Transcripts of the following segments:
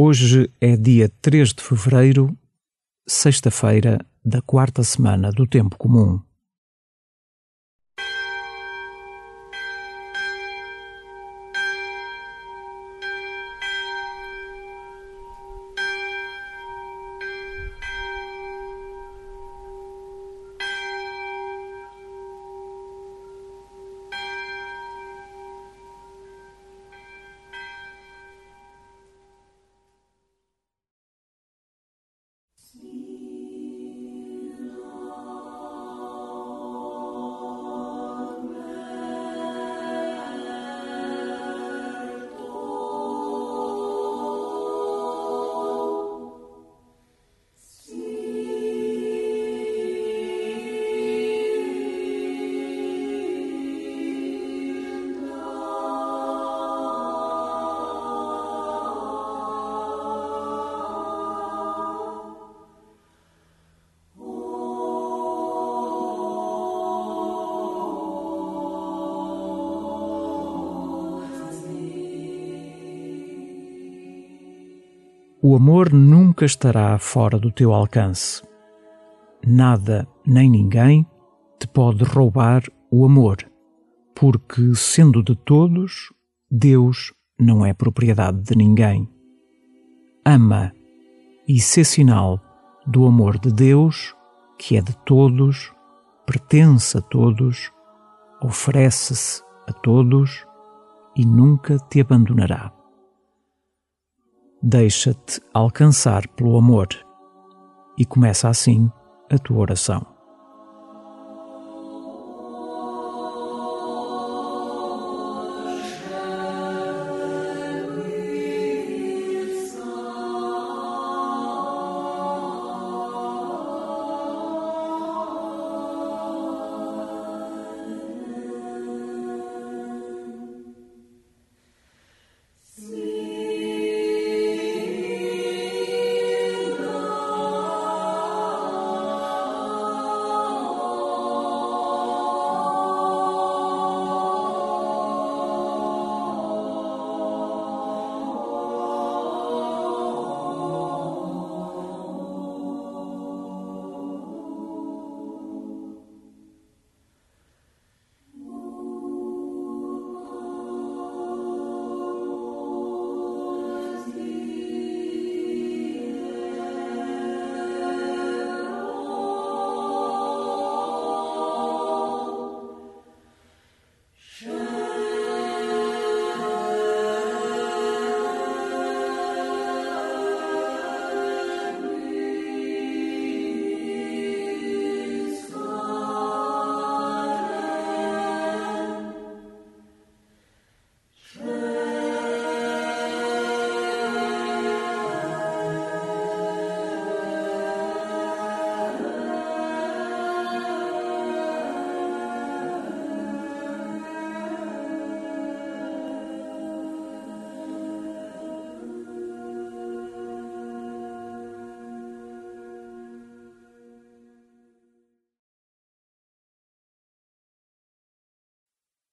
Hoje é dia 3 de fevereiro, sexta-feira da quarta semana do Tempo Comum. O amor nunca estará fora do teu alcance. Nada nem ninguém te pode roubar o amor, porque, sendo de todos, Deus não é propriedade de ninguém. Ama e sê sinal do amor de Deus, que é de todos, pertence a todos, oferece-se a todos e nunca te abandonará. Deixa-te alcançar pelo amor e começa assim a tua oração.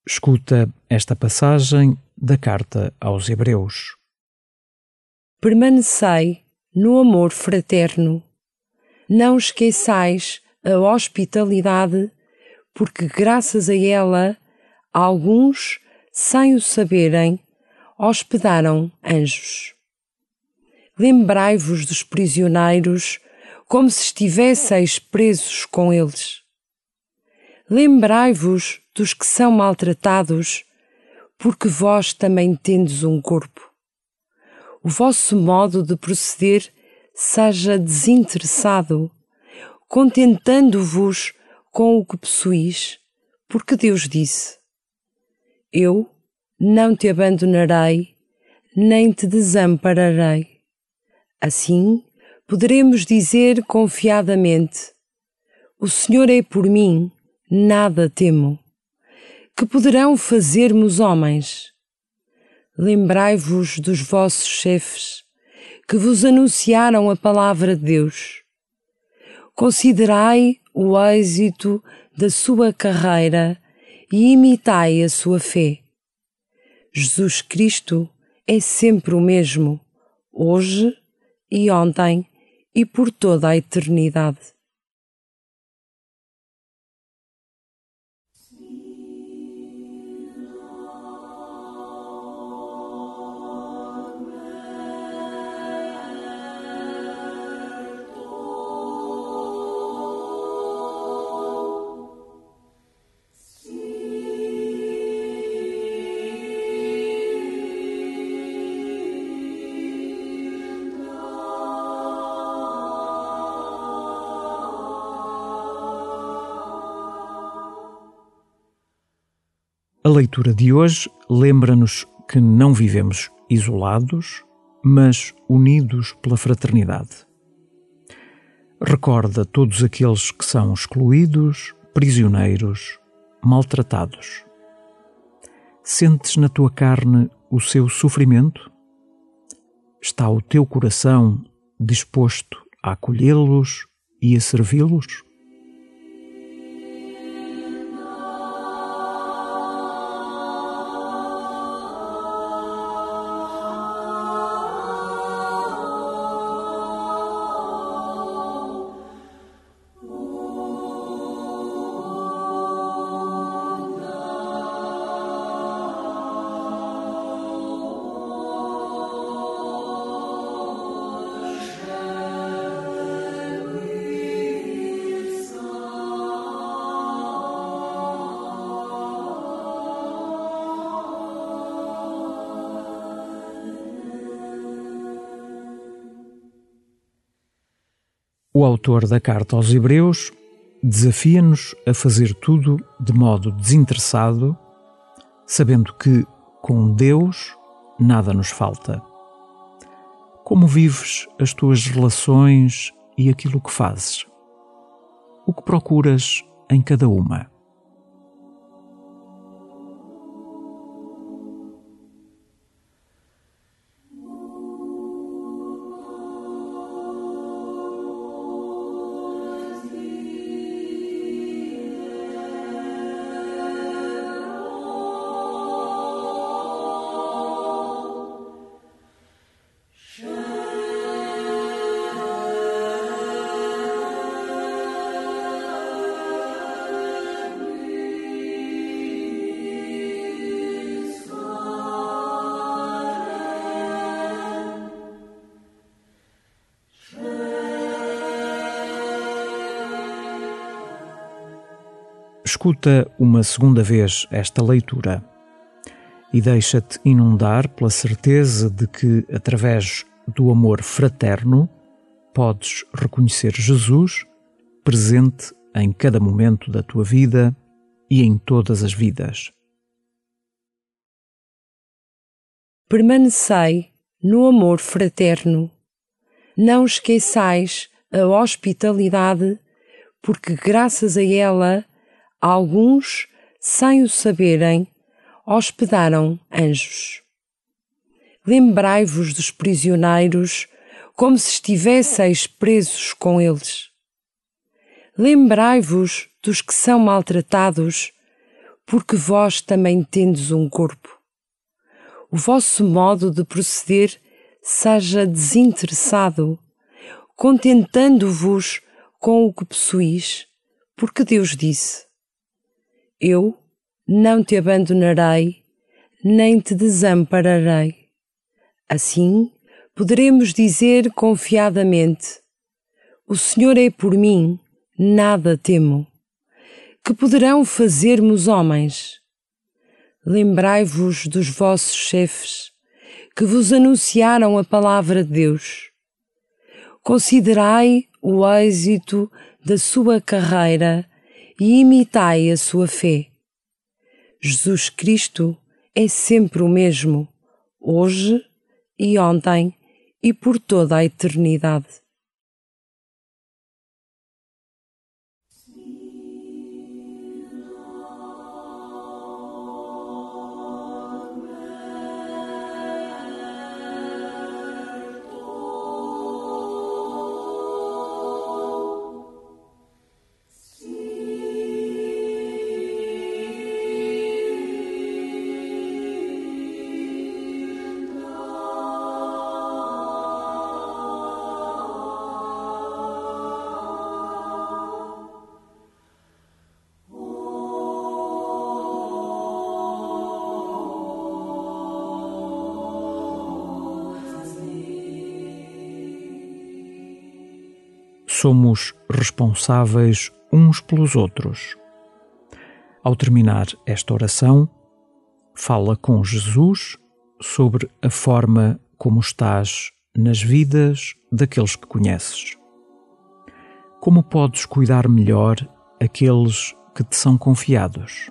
Escuta esta passagem da carta aos Hebreus. Permanecei no amor fraterno. Não esqueçais a hospitalidade, porque graças a ela alguns, sem o saberem, hospedaram anjos. Lembrai-vos dos prisioneiros como se estivesseis presos com eles. Lembrai-vos dos que são maltratados, porque vós também tendes um corpo. O vosso modo de proceder seja desinteressado, contentando-vos com o que possuís, porque Deus disse: Eu não te abandonarei, nem te desampararei. Assim, poderemos dizer confiadamente: O Senhor é por mim, nada temo que poderão fazer-me homens? Lembrai-vos dos vossos chefes, que vos anunciaram a palavra de Deus. Considerai o êxito da sua carreira e imitai a sua fé. Jesus Cristo é sempre o mesmo, hoje e ontem e por toda a eternidade. A leitura de hoje lembra-nos que não vivemos isolados, mas unidos pela fraternidade. Recorda todos aqueles que são excluídos, prisioneiros, maltratados. Sentes na tua carne o seu sofrimento? Está o teu coração disposto a acolhê-los e a servi-los? O autor da carta aos Hebreus desafia-nos a fazer tudo de modo desinteressado, sabendo que, com Deus, nada nos falta. Como vives as tuas relações e aquilo que fazes? O que procuras em cada uma? Escuta uma segunda vez esta leitura e deixa-te inundar pela certeza de que, através do amor fraterno, podes reconhecer Jesus presente em cada momento da tua vida e em todas as vidas. Permanecei no amor fraterno. Não esqueçais a hospitalidade, porque graças a ela alguns, sem o saberem, hospedaram anjos. Lembrai-vos dos prisioneiros como se estivesseis presos com eles. Lembrai-vos dos que são maltratados, porque vós também tendes um corpo. O vosso modo de proceder seja desinteressado, contentando-vos com o que possuís, porque Deus disse: eu não te abandonarei, nem te desampararei. Assim, poderemos dizer confiadamente: O Senhor é por mim, nada temo. Que poderão fazer-me os homens? Lembrai-vos dos vossos chefes, que vos anunciaram a palavra de Deus. Considerai o êxito da sua carreira e imitai a sua fé. Jesus Cristo é sempre o mesmo, hoje e ontem e por toda a eternidade. Somos responsáveis uns pelos outros. Ao terminar esta oração, fala com Jesus sobre a forma como estás nas vidas daqueles que conheces. Como podes cuidar melhor aqueles que te são confiados?